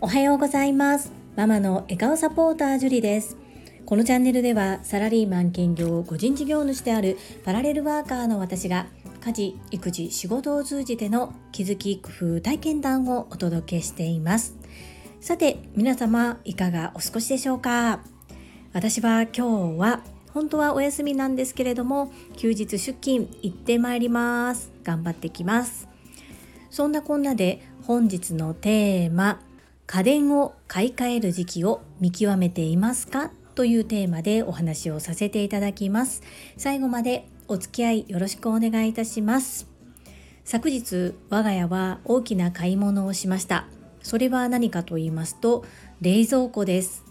おはようございます。ママの笑顔サポータージュリです。このチャンネルではサラリーマン兼業個人事業主であるパラレルワーカーの私が家事育児仕事を通じての気づき工夫体験談をお届けしています。さて皆様いかがお過ごしでしょうか？私は今日は本当はお休みなんですけれども休日出勤行ってまいります。頑張ってきます。そんなこんなで本日のテーマ家電を買い替える時期を見極めていますか？というテーマでお話をさせていただきます。最後までお付き合いよろしくお願いいたします。昨日我が家は大きな買い物をしました。それは何かと言いますと冷蔵庫です。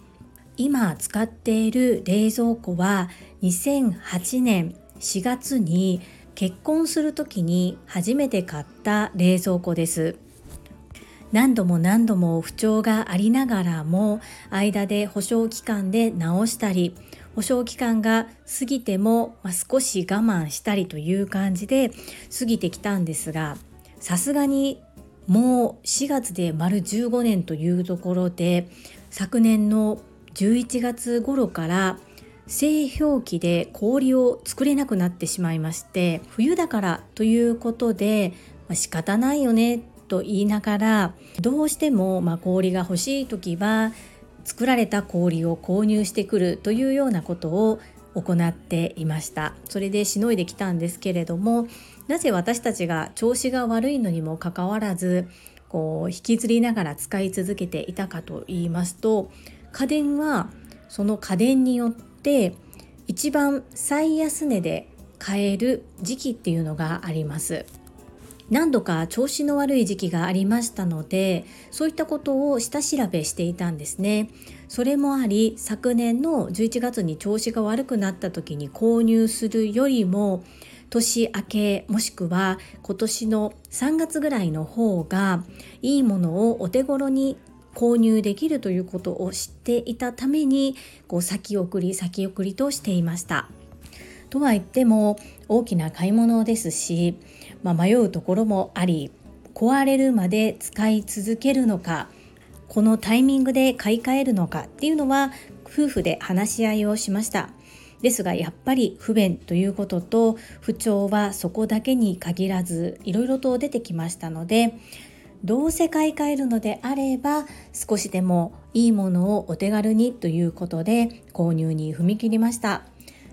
今使っている冷蔵庫は2008年4月に結婚する時に初めて買った冷蔵庫です。何度も何度も不調がありながらも間で保証期間で直したり保証期間が過ぎても、ま、少し我慢したりという感じで過ぎてきたんですがさすがにもう4月で丸15年というところで昨年の11月頃から製氷機で氷を作れなくなってしまいまして冬だからということで、まあ、仕方ないよねと言いながらどうしてもま氷が欲しい時は作られた氷を購入してくるというようなことを行っていました。それでしのいできたんですけれどもなぜ私たちが調子が悪いのにもかかわらずこう引きずりながら使い続けていたかと言いますと家電はその家電によって一番最安値で買える時期っていうのがあります。何度か調子の悪い時期がありましたのでそういったことを下調べしていたんですね。それもあり昨年の11月に調子が悪くなった時に購入するよりも年明けもしくは今年の3月ぐらいの方がいいものをお手頃に購入できるということを知っていたためにこう先送り先送りとしていました。とは言っても大きな買い物ですし、まあ、迷うところもあり壊れるまで使い続けるのかこのタイミングで買い替えるのかっていうのは夫婦で話し合いをしましたですがやっぱり不便ということと不調はそこだけに限らずいろいろと出てきましたのでどうせ買い替えるのであれば少しでもいいものをお手軽にということで購入に踏み切りました。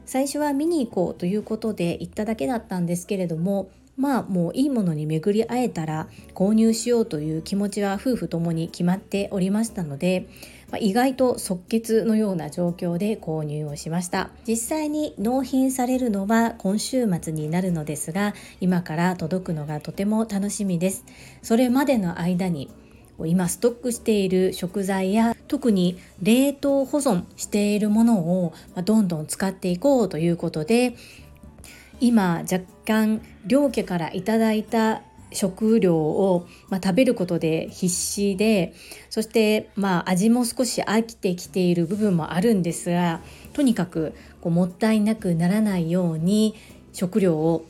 最初は見に行こうということで行っただけだったんですけれどもまあもういいものに巡り会えたら購入しようという気持ちは夫婦ともに決まっておりましたのでまあ、意外と即決のような状況で購入をしました。実際に納品されるのは今週末になるのですが今から届くのがとても楽しみです。それまでの間に今ストックしている食材や特に冷凍保存しているものをどんどん使っていこうということで今若干両家からいただいた食料を、まあ、食べることで必死でそしてまあ味も少し飽きてきている部分もあるんですがとにかくこうもったいなくならないように食料を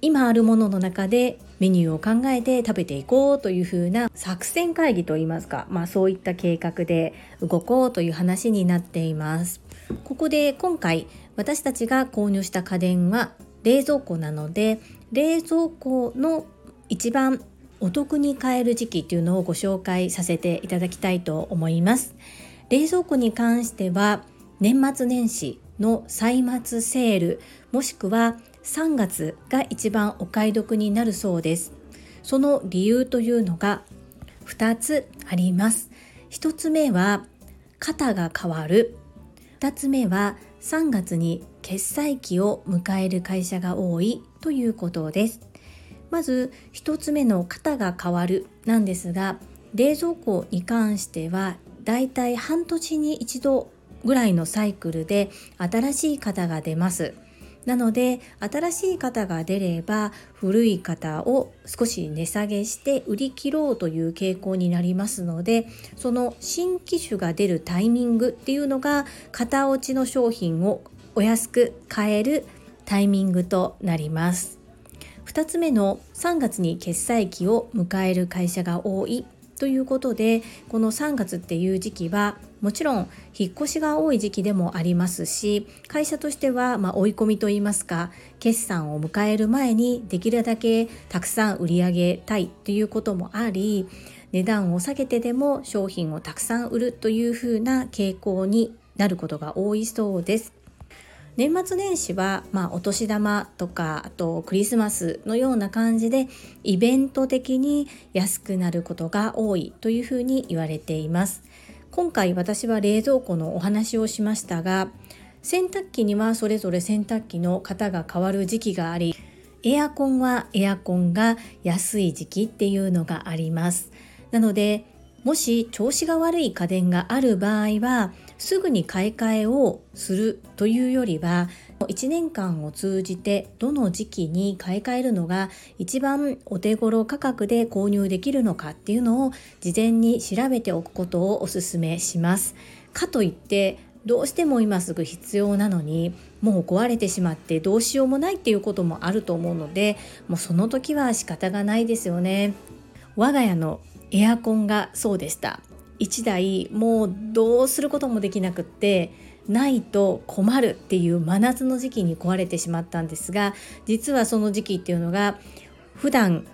今あるものの中でメニューを考えて食べていこうというふうな作戦会議といいますか、まあ、そういった計画で動こうという話になっています。ここで今回私たちが購入した家電は冷蔵庫なので冷蔵庫の一番お得に買える時期っていうのをご紹介させていただきたいと思います。冷蔵庫に関しては年末年始の歳末セールもしくは3月が一番お買い得になるそうです。その理由というのが2つあります。1つ目は型が変わる。2つ目は3月に決済期を迎える会社が多いということです。まず1つ目の型が変わるなんですが冷蔵庫に関してはだいたい半年に一度ぐらいのサイクルで新しい型が出ます。なので新しい型が出れば古い型を少し値下げして売り切ろうという傾向になりますのでその新機種が出るタイミングっていうのが型落ちの商品をお安く買えるタイミングとなります。2つ目の3月に決済期を迎える会社が多いということでこの3月っていう時期はもちろん引っ越しが多い時期でもありますし会社としてはま追い込みといいますか決算を迎える前にできるだけたくさん売り上げたいということもあり値段を下げてでも商品をたくさん売るというふうな傾向になることが多いそうです。年末年始は、まあ、お年玉とかあとクリスマスのような感じでイベント的に安くなることが多いというふうに言われています。今回私は冷蔵庫のお話をしましたが洗濯機にはそれぞれ洗濯機の型が変わる時期がありエアコンはエアコンが安い時期っていうのがあります。なのでもし調子が悪い家電がある場合はすぐに買い替えをするというよりは1年間を通じてどの時期に買い替えるのが一番お手頃価格で購入できるのかっていうのを事前に調べておくことをお勧めします。かといってどうしても今すぐ必要なのにもう壊れてしまってどうしようもないっていうこともあると思うのでもうその時は仕方がないですよね。我が家のエアコンがそうでした。1台もうどうすることもできなくってないと困るっていう真夏の時期に壊れてしまったんですが実はその時期っていうのが普段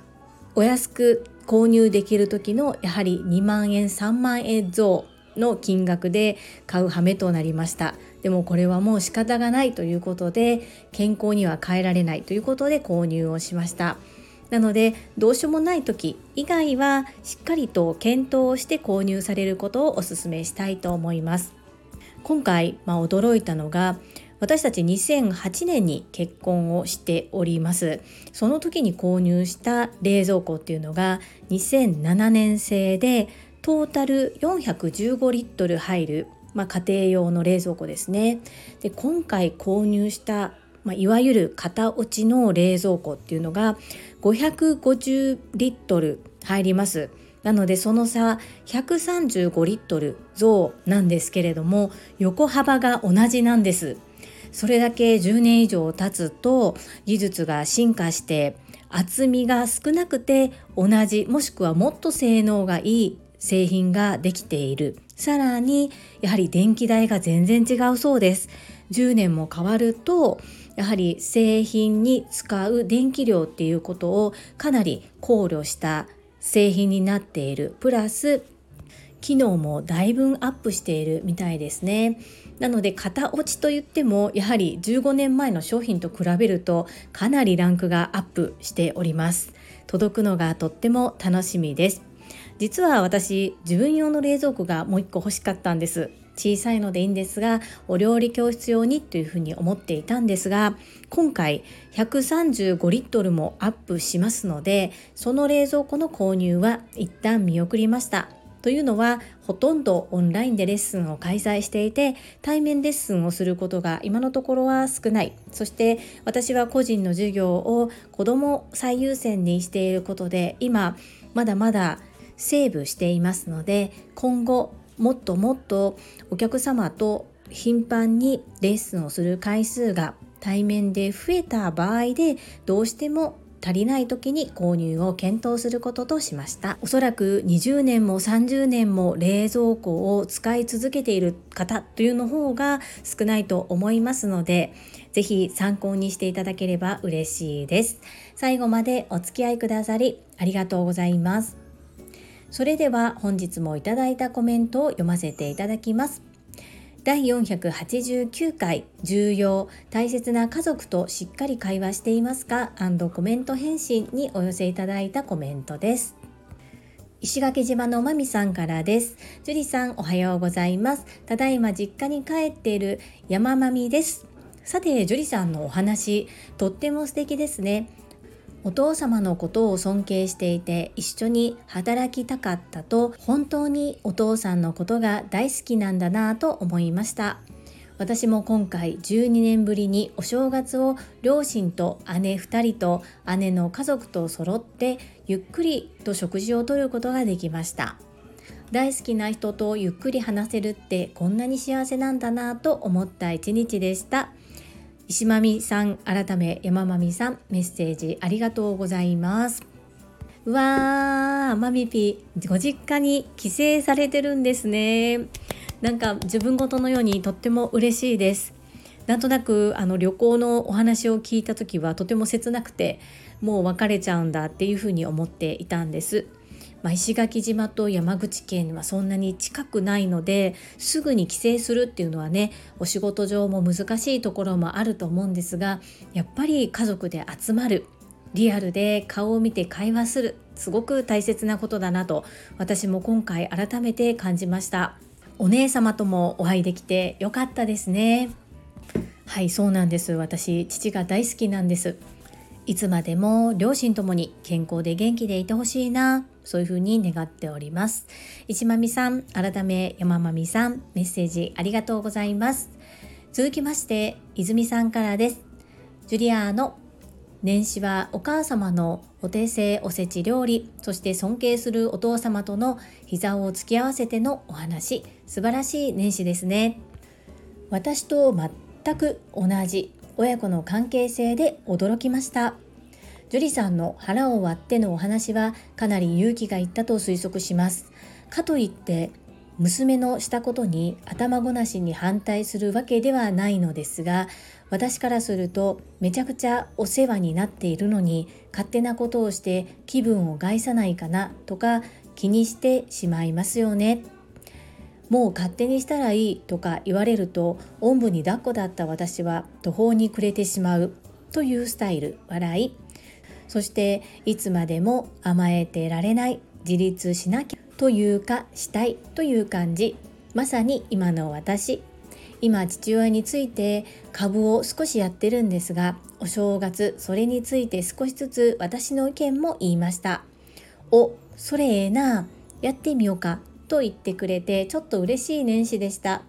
お安く購入できる時のやはり2万円3万円増の金額で買う羽目となりました。でもこれはもう仕方がないということで健康には変えられないということで購入をしました。なのでどうしようもない時以外はしっかりと検討をして購入されることをお勧めしたいと思います。今回、まあ、驚いたのが私たち2008年に結婚をしております。その時に購入した冷蔵庫っていうのが2007年製でトータル415リットル入る、まあ、家庭用の冷蔵庫ですね。で今回購入したまあ、いわゆる型落ちの冷蔵庫っていうのが550リットル入ります。なのでその差135リットル増なんですけれども横幅が同じなんです。それだけ10年以上経つと技術が進化して厚みが少なくて同じもしくはもっと性能がいい製品ができている。さらにやはり電気代が全然違うそうです。10年も変わるとやはり製品に使う電気量っていうことをかなり考慮した製品になっている。プラス機能もだいぶアップしているみたいですね。なので型落ちといってもやはり15年前の商品と比べるとかなりランクがアップしております。届くのがとっても楽しみです。実は私自分用の冷蔵庫がもう一個欲しかったんです。小さいのでいいんですがお料理教室用にというふうに思っていたんですが今回135リットルもアップしますのでその冷蔵庫の購入は一旦見送りました。というのはほとんどオンラインでレッスンを開催していて対面レッスンをすることが今のところは少ない。そして私は個人の授業を子ども最優先にしていることで今まだまだセーブしていますので今後もっともっとお客様と頻繁にレッスンをする回数が対面で増えた場合でどうしても足りない時に購入を検討することとしました。おそらく20年も30年も冷蔵庫を使い続けている方というの方が少ないと思いますので是非参考にしていただければ嬉しいです。最後までお付き合いくださりありがとうございます。それでは本日もいただいたコメントを読ませていただきます第489回重要大切な家族としっかり会話していますか？コメント返信にお寄せいただいたコメントです石垣島のまみさんからです。樹里さんおはようございます。ただいま実家に帰っている山まみです。さて、樹里さんのお話、とっても素敵ですね。お父様のことを尊敬していて一緒に働きたかったと本当にお父さんのことが大好きなんだなぁと思いました。私も今回12年ぶりにお正月を両親と姉2人と姉の家族と揃ってゆっくりと食事をとることができました。大好きな人とゆっくり話せるってこんなに幸せなんだなと思った一日でした。石まみさん改め山まみさんメッセージありがとうございます。うわーまみぴご実家に帰省されてるんですね。なんか自分ごとのようにとっても嬉しいです。なんとなくあの旅行のお話を聞いた時はとても切なくてもう別れちゃうんだっていうふうに思っていたんです。まあ、石垣島と山口県はそんなに近くないのですぐに帰省するっていうのはねお仕事上も難しいところもあると思うんですがやっぱり家族で集まるリアルで顔を見て会話するすごく大切なことだなと私も今回改めて感じました。お姉様ともお会いできてよかったですね。はいそうなんです。私父が大好きなんです。いつまでも両親ともに健康で元気でいてほしいな。そういうふうに願っております。石まみさん改め山まみさんメッセージありがとうございます。続きまして泉さんからです。ジュリアーの年始はお母様のお手製おせち料理そして尊敬するお父様との膝を突き合わせてのお話。素晴らしい年始ですね。私と全く同じ親子の関係性で驚きました。樹里さんの腹を割ってのお話はかなり勇気がいったと推測します。かといって娘のしたことに頭ごなしに反対するわけではないのですが私からするとめちゃくちゃお世話になっているのに勝手なことをして気分を害さないかなとか気にしてしまいますよね。もう勝手にしたらいいとか言われるとおんぶに抱っこだった私は途方に暮れてしまうというスタイル笑い。そしていつまでも甘えてられない自立しなきゃというかしたいという感じ。まさに今の私。今父親について株を少しやってるんですがお正月それについて少しずつ私の意見も言いました。おそれええなやってみようかと言ってくれてちょっと嬉しい年始でした。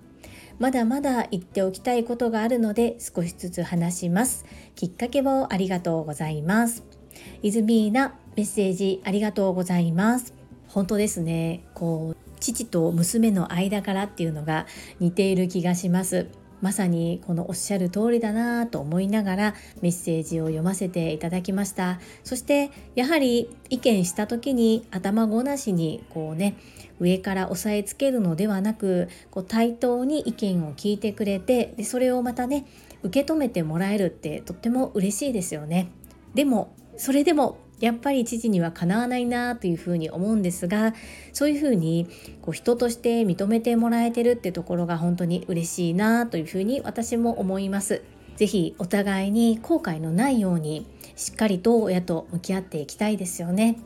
まだまだ言っておきたいことがあるので少しずつ話します。きっかけをありがとうございます。イズミーナメッセージありがとうございます。本当ですね。こう父と娘の間からっていうのが似ている気がします。まさにこのおっしゃる通りだなと思いながらメッセージを読ませていただきました。そしてやはり意見した時に頭ごなしにこうね上から押さえつけるのではなくこう対等に意見を聞いてくれてでそれをまたね受け止めてもらえるってとっても嬉しいですよね。でもそれでもやっぱり父にはかなわないなというふうに思うんですがそういうふうにこう人として認めてもらえてるってところが本当に嬉しいなというふうに私も思います。ぜひお互いに後悔のないようにしっかりと親と向き合っていきたいですよね。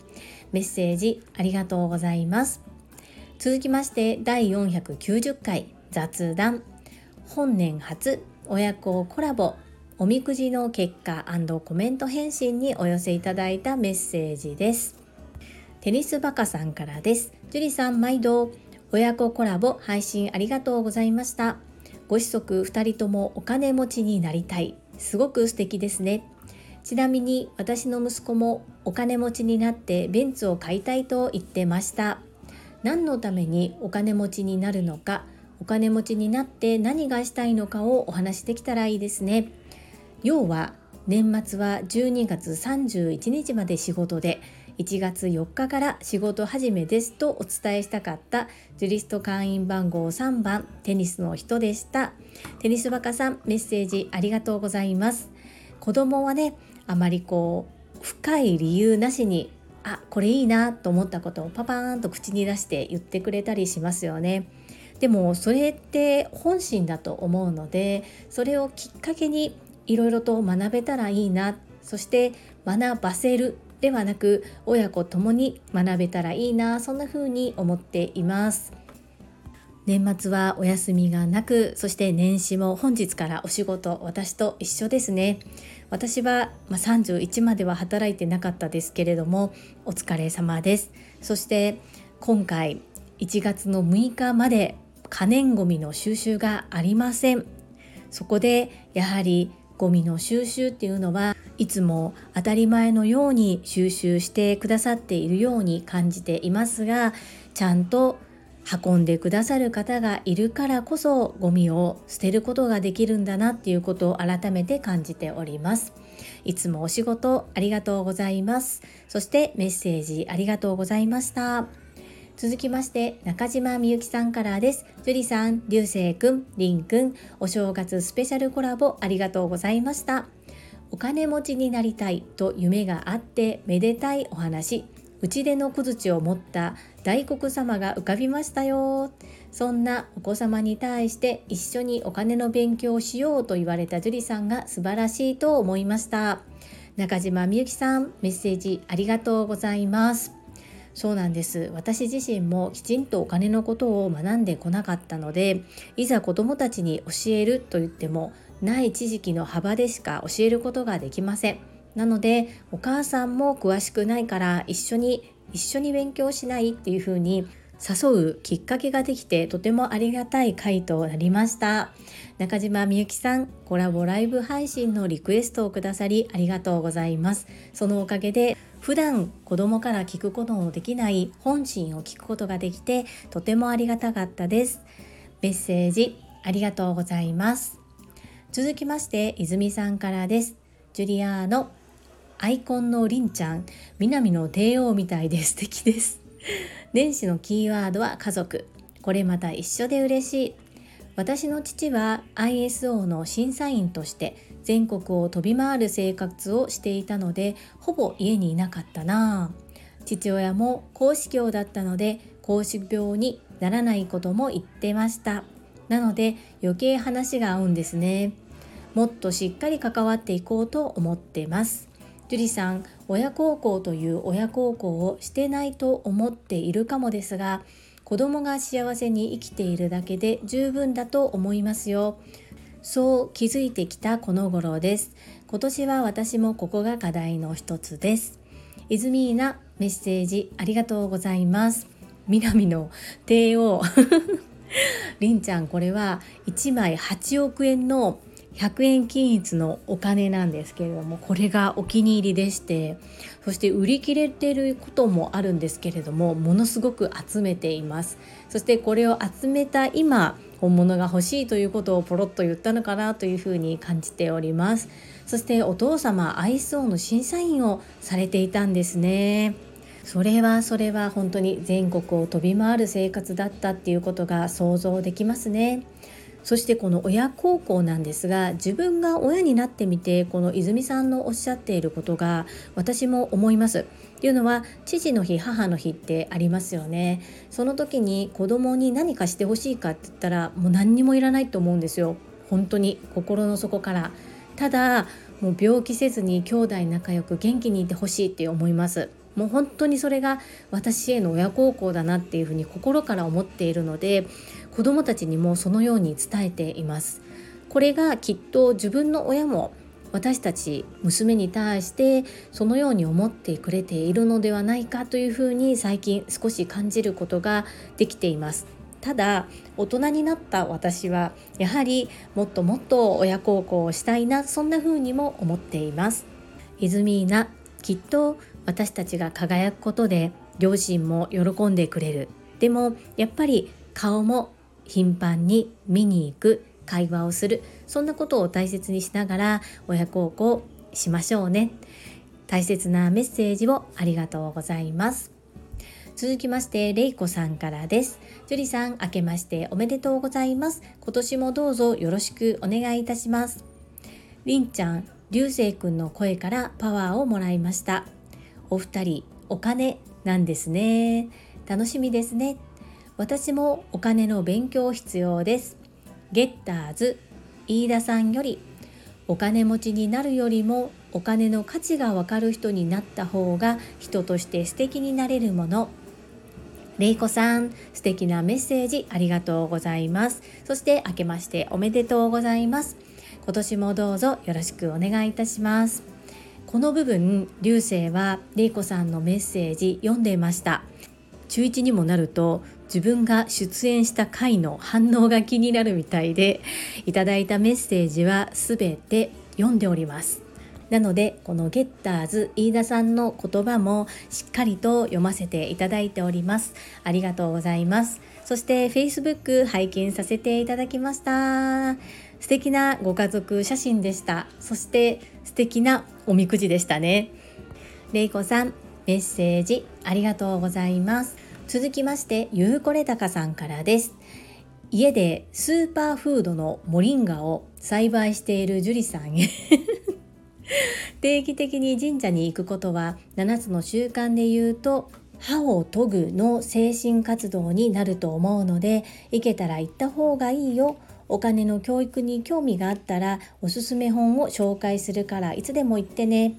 メッセージありがとうございます。続きまして第490回雑談本年初親子コラボおみくじの結果コメント返信にお寄せいただいたメッセージです。テニスバカさんからです。樹里さん毎度親子コラボ配信ありがとうございました。ご子息2人ともお金持ちになりたい。すごく素敵ですね。ちなみに私の息子もお金持ちになってベンツを買いたいと言ってました。何のためにお金持ちになるのか、お金持ちになって何がしたいのかをお話しできたらいいですね。要は年末は12月31日まで仕事で1月4日から仕事始めですとお伝えしたかったジュリスト会員番号3番テニスの人でした。テニスバカさんメッセージありがとうございます。子供はねあまりこう深い理由なしにあこれいいなと思ったことをパパーンと口に出して言ってくれたりしますよね。でもそれって本心だと思うのでそれをきっかけにいろいろと学べたらいいな。そして学ばせるではなく親子ともに学べたらいいな。そんな風に思っています。年末はお休みがなくそして年始も本日からお仕事私と一緒ですね。私は、まあ31までは働いてなかったですけれどもお疲れ様です。そして今回1月の6日まで可燃ごみの収集がありません。そこでやはりゴミの収集っていうのはいつも当たり前のように収集してくださっているように感じていますがちゃんと運んでくださる方がいるからこそゴミを捨てることができるんだなっていうことを改めて感じております。いつもお仕事ありがとうございます。そしてメッセージありがとうございました。続きまして中島みゆきさんからです。樹里さん、流星くん、りんくんお正月スペシャルコラボありがとうございました。お金持ちになりたいと夢があってめでたいお話。内出の小槌を持った大黒様が浮かびましたよ。そんなお子様に対して一緒にお金の勉強をしようと言われた樹里さんが素晴らしいと思いました。中島みゆきさんメッセージありがとうございます。そうなんです。私自身もきちんとお金のことを学んでこなかったのでいざ子どもたちに教えると言ってもない知識の幅でしか教えることができません。なのでお母さんも詳しくないから一緒に一緒に勉強しないっていう風に誘うきっかけができてとてもありがたい回となりました。中島みゆきさんコラボライブ配信のリクエストをくださりありがとうございます。そのおかげで普段子供から聞くことのできない本心を聞くことができてとてもありがたかったです。メッセージありがとうございます。続きまして泉さんからです。ジュリアーノアイコンのりんちゃん南の帝王みたいで素敵です。年始のキーワードは家族。これまた一緒で嬉しい。私の父は ISO の審査員として全国を飛び回る生活をしていたのでほぼ家にいなかったな。父親も公子教だったので公子病にならないことも言ってました。なので余計話が合うんですね。もっとしっかり関わっていこうと思ってます。樹里さん親孝行という親孝行をしてないと思っているかもですが子供が幸せに生きているだけで十分だと思いますよ。そう気づいてきたこの頃です。今年は私もここが課題の一つです。イズミーナメッセージありがとうございます。南の帝王。りんちゃんこれは1枚8億円の100円均一のお金なんですけれどもこれがお気に入りでしてそして売り切れてることもあるんですけれどもものすごく集めています。そしてこれを集めた今本物が欲しいということをポロッと言ったのかなというふうに感じております。そしてお父様アイスオの審査員をされていたんですね。それはそれは本当に全国を飛び回る生活だったっていうことが想像できますね。そしてこの親孝行なんですが自分が親になってみてこの泉さんのおっしゃっていることが私も思います。っていうのは父の日母の日ってありますよね。その時に子供に何かしてほしいかって言ったらもう何にもいらないと思うんですよ。本当に心の底から。ただもう病気せずに兄弟仲良く元気にいてほしいって思います。もう本当にそれが私への親孝行だなっていうふうに心から思っているので子どもたちにもそのように伝えています。これがきっと自分の親も私たち娘に対してそのように思ってくれているのではないかというふうに最近少し感じることができています。ただ大人になった私はやはりもっともっと親孝行をしたいなそんな風にも思っています。イズミーナきっと私たちが輝くことで両親も喜んでくれる。でもやっぱり顔も頻繁に見に行く会話をする。そんなことを大切にしながら親孝行しましょうね。大切なメッセージをありがとうございます。続きましてれいこさんからです。樹里さん明けましておめでとうございます。今年もどうぞよろしくお願いいたします。りんちゃん流星くんの声からパワーをもらいました。お二人お金なんですね。楽しみですね。私もお金の勉強必要です。ゲッターズ飯田さんよりお金持ちになるよりもお金の価値がわかる人になった方が人として素敵になれるもの。れいこさん素敵なメッセージありがとうございます。そして明けましておめでとうございます。今年もどうぞよろしくお願いいたします。この部分流星はれいこさんのメッセージ読んでいました。中1にもなると自分が出演した回の反応が気になるみたいでいただいたメッセージは全て読んでおります。なのでこのゲッターズ飯田さんの言葉もしっかりと読ませていただいております。ありがとうございます。そして Facebook 拝見させていただきました。素敵なご家族写真でした。そして素敵なおみくじでしたね。れいこさんメッセージありがとうございます。続きましてゆうこれたかさんからです。家でスーパーフードのモリンガを栽培している樹里さんへ。定期的に神社に行くことは7つの習慣で言うと歯を研ぐの精神活動になると思うので行けたら行った方がいいよ。お金の教育に興味があったらおすすめ本を紹介するからいつでも言ってね。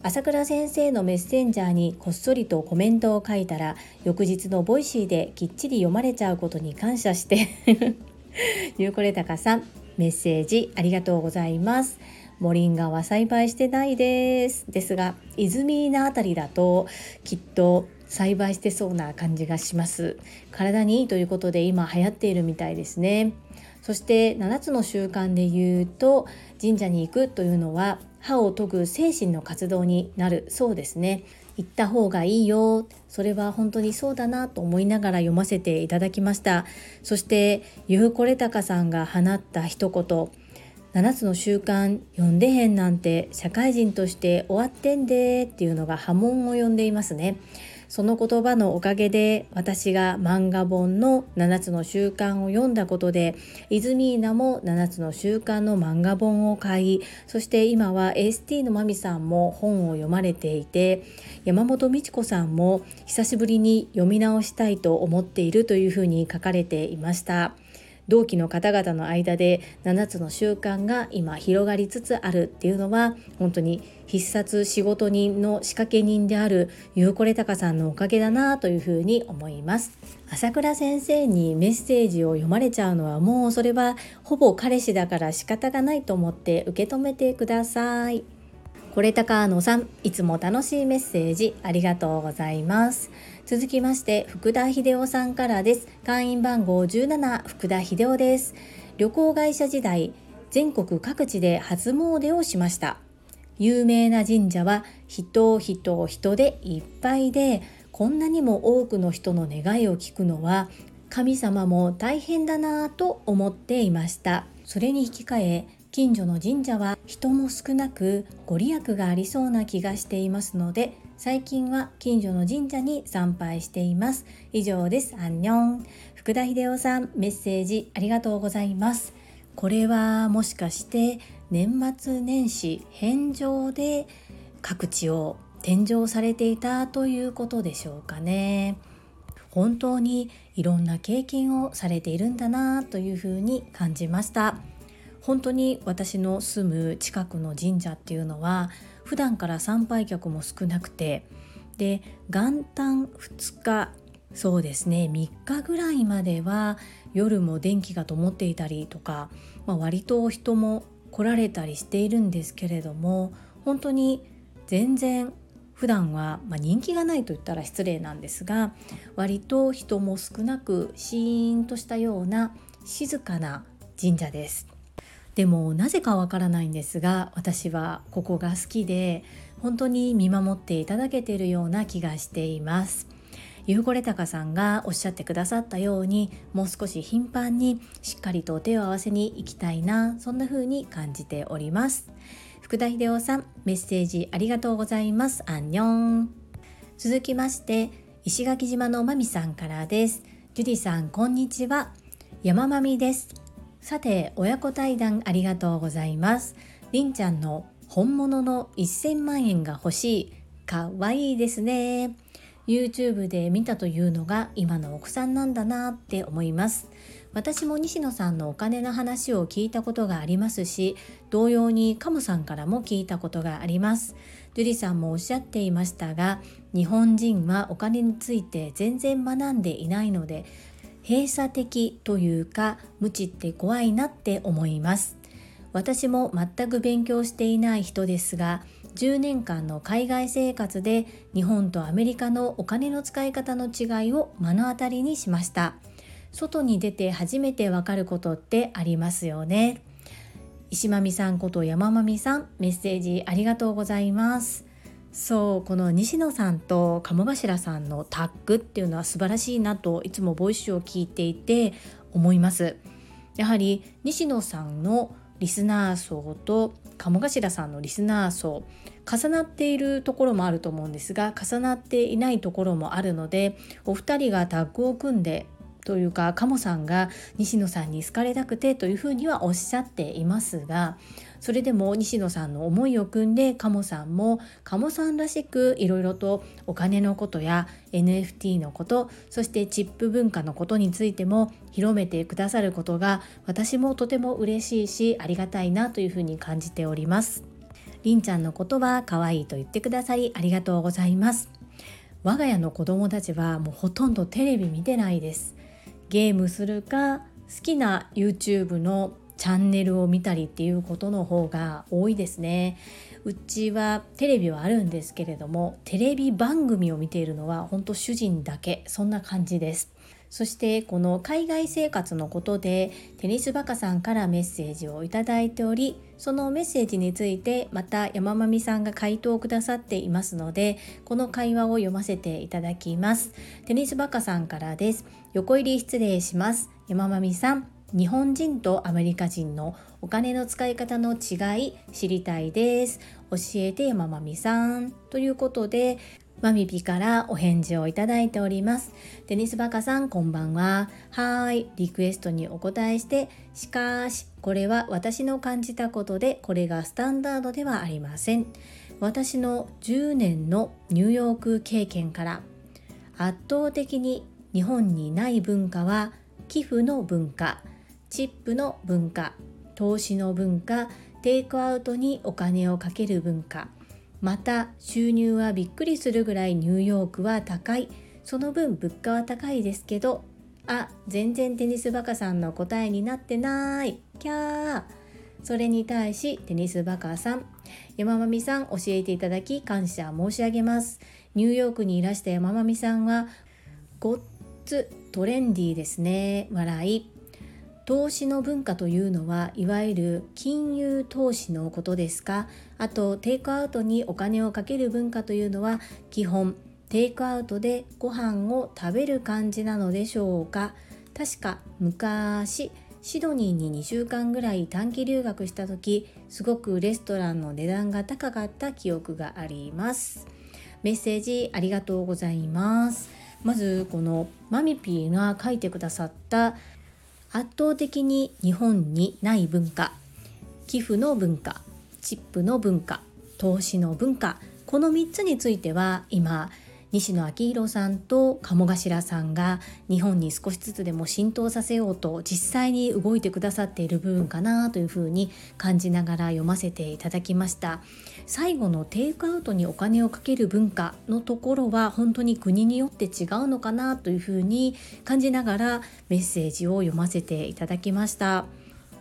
朝倉先生のメッセンジャーにこっそりとコメントを書いたら翌日の Voicy できっちり読まれちゃうことに感謝して ゆうこれたかさんメッセージありがとうございます。モリンガは栽培してないです。ですが泉のあたりだときっと栽培してそうな感じがします。体にいいということで今流行っているみたいですね。そして7つの習慣で言うと神社に行くというのは歯を研ぐ精神の活動になるそうですね。行った方がいいよ。それは本当にそうだなと思いながら読ませていただきました。そしてゆうこれたかさんが放った一言。7つの習慣読んでへんなんて社会人として終わってんでっていうのが波紋を呼んでいますね。その言葉のおかげで私が漫画本の7つの習慣を読んだことでイズミーナも7つの習慣の漫画本を買いそして今は ST のまみさんも本を読まれていて山本美智子さんも久しぶりに読み直したいと思っているというふうに書かれていました。同期の方々の間で7つの習慣が今広がりつつあるっていうのは本当に必殺仕事人の仕掛け人であるゆうこれたかさんのおかげだなというふうに思います。朝倉先生にメッセージを読まれちゃうのはもうそれはほぼ彼氏だから仕方がないと思って受け止めてください。これたかのさんいつも楽しいメッセージありがとうございます。続きまして福田秀夫さんからです。会員番号17福田秀夫です。旅行会社時代全国各地で初詣をしました。有名な神社は人人人でいっぱいでこんなにも多くの人の願いを聞くのは神様も大変だなぁと思っていました。それに引き換え近所の神社は人も少なくご利益がありそうな気がしていますので最近は近所の神社に参拝しています。以上です。アンニョン。福田秀夫さんメッセージありがとうございます。これはもしかして年末年始返上で各地を天井されていたということでしょうかね。本当にいろんな経験をされているんだなというふうに感じました。本当に私の住む近くの神社っていうのは普段から参拝客も少なくてで元旦2日そうですね3日ぐらいまでは夜も電気が灯っていたりとか、まあ、割と人も来られたりしているんですけれども本当に全然普段は、まあ、人気がないと言ったら失礼なんですが割と人も少なくシーンとしたような静かな神社です。でもなぜかわからないんですが私はここが好きで本当に見守っていただけているような気がしています。ゆうこれたかさんがおっしゃってくださったようにもう少し頻繁にしっかりと手を合わせに行きたいなそんな風に感じております。福田秀夫さんメッセージありがとうございます。アンニョン。続きまして石垣島のまみさんからです。ジュディさんこんにちは。山まみです。さて親子対談ありがとうございます。りんちゃんの本物の1000万円が欲しい。かわいいですね。YouTube で見たというのが今の奥さんなんだなって思います。私も西野さんのお金の話を聞いたことがありますし同様にカムさんからも聞いたことがあります。樹里さんもおっしゃっていましたが日本人はお金について全然学んでいないので閉鎖的というか無知って怖いなって思います。私も全く勉強していない人ですが10年間の海外生活で日本とアメリカのお金の使い方の違いを目の当たりにしました。外に出て初めてわかることってありますよね。石まみさんこと山まみさんメッセージありがとうございます。そうこの西野さんと鴨頭さんのタッグっていうのは素晴らしいなといつもボイスを聞いていて思います。やはり西野さんのリスナー層と鴨頭さんのリスナー層重なっているところもあると思うんですが重なっていないところもあるのでお二人がタッグを組んでというか鴨さんが西野さんに好かれたくてというふうにはおっしゃっていますがそれでも西野さんの思いを組んで鴨さんも鴨さんらしくいろいろとお金のことや NFT のことそしてチップ文化のことについても広めてくださることが私もとても嬉しいしありがたいなというふうに感じております。りんちゃんのことは可愛いと言ってくださりありがとうございます。我が家の子供たちはもうほとんどテレビ見てないです。ゲームするか好きな YouTube のチャンネルを見たりっていうことの方が多いですね。うちはテレビはあるんですけれどもテレビ番組を見ているのは本当主人だけそんな感じです。そしてこの海外生活のことでテニスバカさんからメッセージをいただいておりそのメッセージについてまた山まみさんが回答をくださっていますのでこの会話を読ませていただきます。テニスバカさんからです。横入り失礼します山まみさん日本人とアメリカ人のお金の使い方の違い知りたいです教えて山まみさんということでマミピからお返事をいただいております。テニスバカさんこんばんは。はい。リクエストにお答えして、しかし、これは私の感じたことで、これがスタンダードではありません。私の10年のニューヨーク経験から、圧倒的に日本にない文化は、寄付の文化、チップの文化、投資の文化、テイクアウトにお金をかける文化、また収入はびっくりするぐらいニューヨークは高いその分物価は高いですけどあ全然テニスバカさんの答えになってない。キャー。それに対しテニスバカさん山まみさん教えていただき感謝申し上げます。ニューヨークにいらした山まみさんはごっつトレンディーですね。笑い。投資の文化というのはいわゆる金融投資のことですか？あとテイクアウトにお金をかける文化というのは基本テイクアウトでご飯を食べる感じなのでしょうか？確か昔シドニーに2週間ぐらい短期留学した時すごくレストランの値段が高かった記憶があります。メッセージありがとうございます。まずこのマミピーが書いてくださった圧倒的に日本にない文化寄付の文化チップの文化投資の文化この3つについては今西野昭弘さんと鴨頭さんが日本に少しずつでも浸透させようと実際に動いてくださっている部分かなというふうに感じながら読ませていただきました。最後のテイクアウトにお金をかける文化のところは本当に国によって違うのかなというふうに感じながらメッセージを読ませていただきました。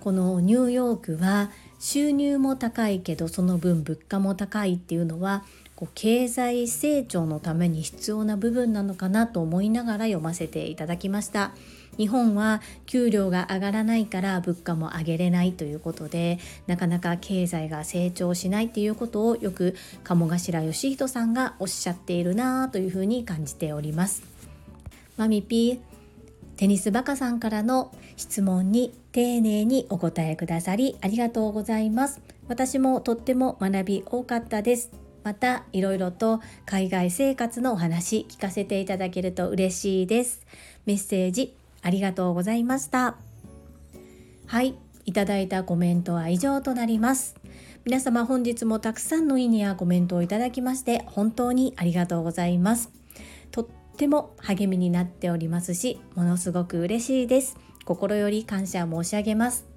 このニューヨークは収入も高いけどその分物価も高いっていうのはこう経済成長のために必要な部分なのかなと思いながら読ませていただきました。日本は給料が上がらないから物価も上げれないということでなかなか経済が成長しないっていうことをよく鴨頭義人さんがおっしゃっているなというふうに感じております。マミピーテニスバカさんからの質問に丁寧にお答えくださりありがとうございます。私もとっても学び多かったです。またいろいろと海外生活のお話聞かせていただけると嬉しいです。メッセージありがとうございました。はいいただいたコメントは以上となります。皆様本日もたくさんのいいねやコメントをいただきまして本当にありがとうございます。とっても励みになっておりますしものすごく嬉しいです。心より感謝申し上げます。